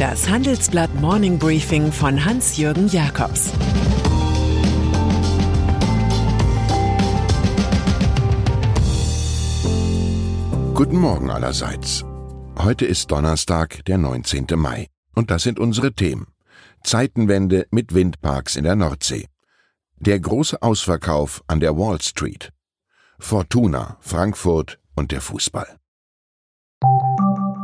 Das Handelsblatt Morning Briefing von Hans-Jürgen Jakobs Guten Morgen allerseits. Heute ist Donnerstag, der 19. Mai. Und das sind unsere Themen. Zeitenwende mit Windparks in der Nordsee. Der große Ausverkauf an der Wall Street. Fortuna, Frankfurt und der Fußball.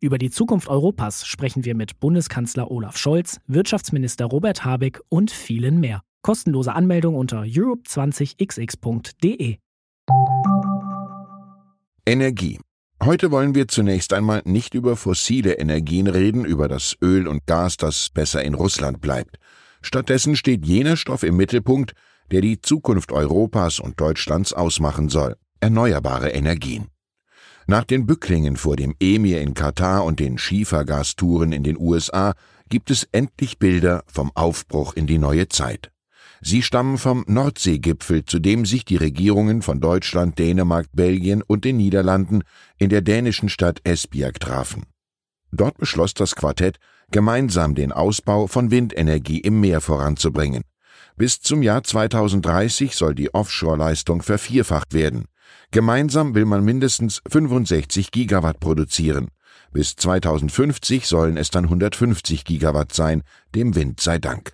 Über die Zukunft Europas sprechen wir mit Bundeskanzler Olaf Scholz, Wirtschaftsminister Robert Habeck und vielen mehr. Kostenlose Anmeldung unter europe20xx.de. Energie. Heute wollen wir zunächst einmal nicht über fossile Energien reden, über das Öl und Gas, das besser in Russland bleibt. Stattdessen steht jener Stoff im Mittelpunkt, der die Zukunft Europas und Deutschlands ausmachen soll. Erneuerbare Energien. Nach den Bücklingen vor dem Emir in Katar und den Schiefergastouren in den USA gibt es endlich Bilder vom Aufbruch in die neue Zeit. Sie stammen vom Nordseegipfel, zu dem sich die Regierungen von Deutschland, Dänemark, Belgien und den Niederlanden in der dänischen Stadt Esbjerg trafen. Dort beschloss das Quartett, gemeinsam den Ausbau von Windenergie im Meer voranzubringen. Bis zum Jahr 2030 soll die Offshore-Leistung vervierfacht werden. Gemeinsam will man mindestens 65 Gigawatt produzieren. Bis 2050 sollen es dann 150 Gigawatt sein, dem Wind sei Dank.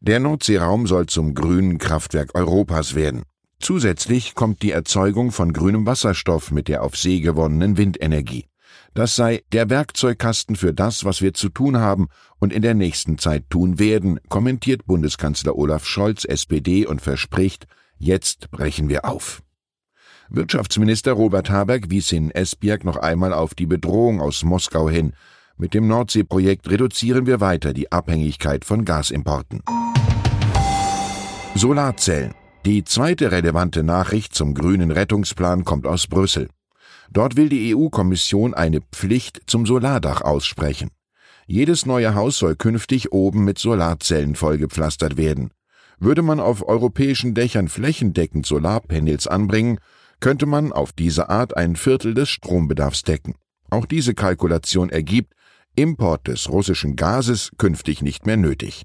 Der Nordseeraum soll zum grünen Kraftwerk Europas werden. Zusätzlich kommt die Erzeugung von grünem Wasserstoff mit der auf See gewonnenen Windenergie. Das sei der Werkzeugkasten für das, was wir zu tun haben und in der nächsten Zeit tun werden, kommentiert Bundeskanzler Olaf Scholz SPD und verspricht, jetzt brechen wir auf. Wirtschaftsminister Robert Habeck wies in Esbjerg noch einmal auf die Bedrohung aus Moskau hin. Mit dem Nordseeprojekt reduzieren wir weiter die Abhängigkeit von Gasimporten. Solarzellen. Die zweite relevante Nachricht zum grünen Rettungsplan kommt aus Brüssel. Dort will die EU-Kommission eine Pflicht zum Solardach aussprechen. Jedes neue Haus soll künftig oben mit Solarzellen vollgepflastert werden. Würde man auf europäischen Dächern flächendeckend Solarpanels anbringen, könnte man auf diese Art ein Viertel des Strombedarfs decken. Auch diese Kalkulation ergibt, Import des russischen Gases künftig nicht mehr nötig.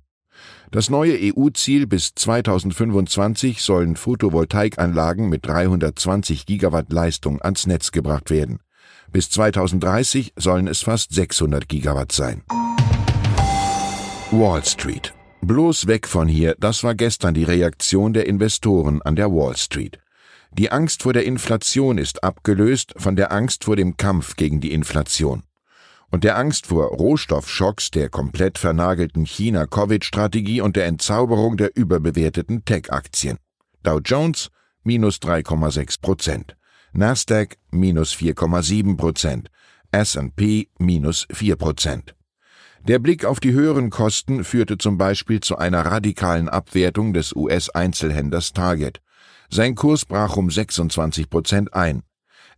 Das neue EU-Ziel bis 2025 sollen Photovoltaikanlagen mit 320 Gigawatt Leistung ans Netz gebracht werden. Bis 2030 sollen es fast 600 Gigawatt sein. Wall Street. Bloß weg von hier, das war gestern die Reaktion der Investoren an der Wall Street. Die Angst vor der Inflation ist abgelöst von der Angst vor dem Kampf gegen die Inflation und der Angst vor Rohstoffschocks, der komplett vernagelten China-Covid-Strategie und der Entzauberung der überbewerteten Tech-Aktien. Dow Jones minus 3,6 Prozent, Nasdaq minus 4,7 Prozent, S&P minus 4 Prozent. Der Blick auf die höheren Kosten führte zum Beispiel zu einer radikalen Abwertung des US-Einzelhändlers Target. Sein Kurs brach um 26 Prozent ein.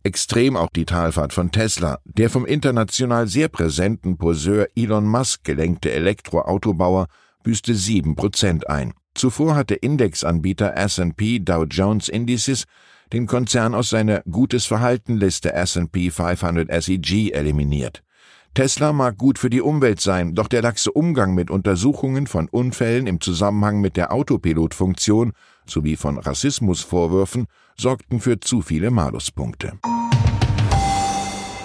Extrem auch die Talfahrt von Tesla, der vom international sehr präsenten Poseur Elon Musk gelenkte Elektroautobauer büßte 7 Prozent ein. Zuvor hatte Indexanbieter S&P Dow Jones Indices den Konzern aus seiner Gutes Verhalten Liste S&P 500 SEG eliminiert. Tesla mag gut für die Umwelt sein, doch der laxe Umgang mit Untersuchungen von Unfällen im Zusammenhang mit der Autopilotfunktion sowie von Rassismusvorwürfen sorgten für zu viele Maluspunkte.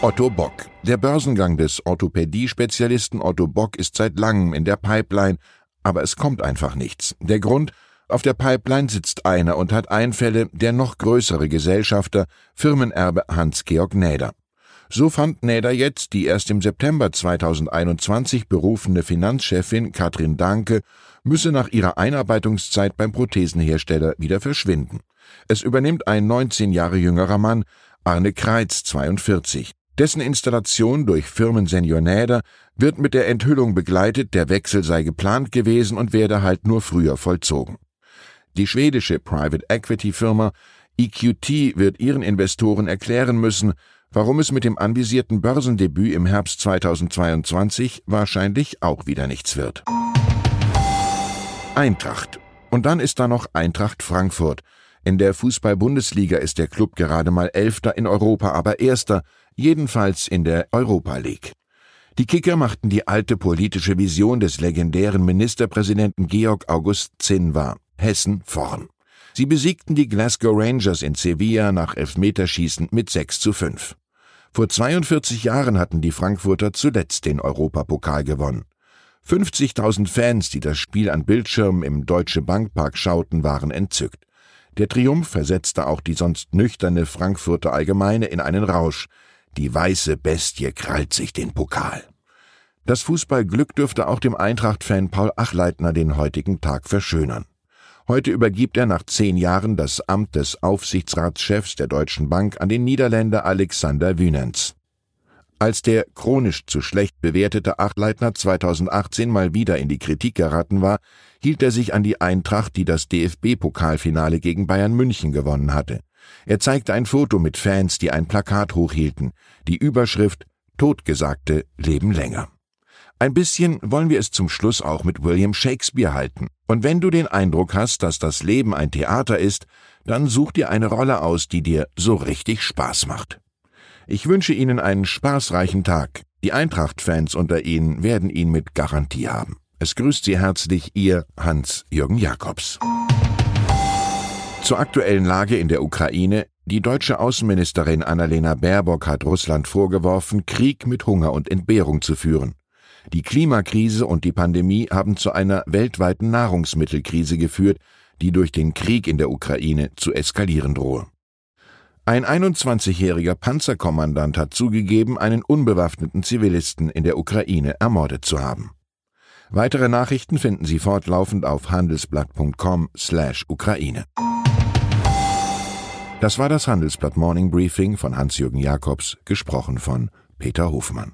Otto Bock. Der Börsengang des Orthopädie-Spezialisten Otto Bock ist seit langem in der Pipeline, aber es kommt einfach nichts. Der Grund, auf der Pipeline sitzt einer und hat Einfälle der noch größere Gesellschafter, Firmenerbe Hans-Georg Näder. So fand Näder jetzt die erst im September 2021 berufene Finanzchefin Katrin Danke müsse nach ihrer Einarbeitungszeit beim Prothesenhersteller wieder verschwinden. Es übernimmt ein 19 Jahre jüngerer Mann, Arne Kreitz, 42. Dessen Installation durch Firmensenior Näder wird mit der Enthüllung begleitet, der Wechsel sei geplant gewesen und werde halt nur früher vollzogen. Die schwedische Private Equity Firma EQT wird ihren Investoren erklären müssen, warum es mit dem anvisierten Börsendebüt im Herbst 2022 wahrscheinlich auch wieder nichts wird. Eintracht. Und dann ist da noch Eintracht Frankfurt. In der Fußball-Bundesliga ist der Club gerade mal Elfter, in Europa aber Erster, jedenfalls in der Europa League. Die Kicker machten die alte politische Vision des legendären Ministerpräsidenten Georg August Zinn wahr. Hessen vorn. Sie besiegten die Glasgow Rangers in Sevilla nach Elfmeterschießen mit 6 zu 5. Vor 42 Jahren hatten die Frankfurter zuletzt den Europapokal gewonnen. 50.000 Fans, die das Spiel an Bildschirmen im Deutsche Bankpark schauten, waren entzückt. Der Triumph versetzte auch die sonst nüchterne Frankfurter Allgemeine in einen Rausch. Die weiße Bestie krallt sich den Pokal. Das Fußballglück dürfte auch dem Eintracht-Fan Paul Achleitner den heutigen Tag verschönern. Heute übergibt er nach zehn Jahren das Amt des Aufsichtsratschefs der Deutschen Bank an den Niederländer Alexander Wünens. Als der chronisch zu schlecht bewertete Achleitner 2018 mal wieder in die Kritik geraten war, hielt er sich an die Eintracht, die das DFB-Pokalfinale gegen Bayern München gewonnen hatte. Er zeigte ein Foto mit Fans, die ein Plakat hochhielten. Die Überschrift Totgesagte leben länger. Ein bisschen wollen wir es zum Schluss auch mit William Shakespeare halten. Und wenn du den Eindruck hast, dass das Leben ein Theater ist, dann such dir eine Rolle aus, die dir so richtig Spaß macht. Ich wünsche Ihnen einen spaßreichen Tag. Die Eintracht-Fans unter Ihnen werden ihn mit Garantie haben. Es grüßt Sie herzlich Ihr Hans-Jürgen Jakobs. Zur aktuellen Lage in der Ukraine. Die deutsche Außenministerin Annalena Baerbock hat Russland vorgeworfen, Krieg mit Hunger und Entbehrung zu führen. Die Klimakrise und die Pandemie haben zu einer weltweiten Nahrungsmittelkrise geführt, die durch den Krieg in der Ukraine zu eskalieren drohe. Ein 21-jähriger Panzerkommandant hat zugegeben, einen unbewaffneten Zivilisten in der Ukraine ermordet zu haben. Weitere Nachrichten finden Sie fortlaufend auf handelsblatt.com/Ukraine. Das war das Handelsblatt Morning Briefing von Hans-Jürgen Jakobs, gesprochen von Peter Hofmann.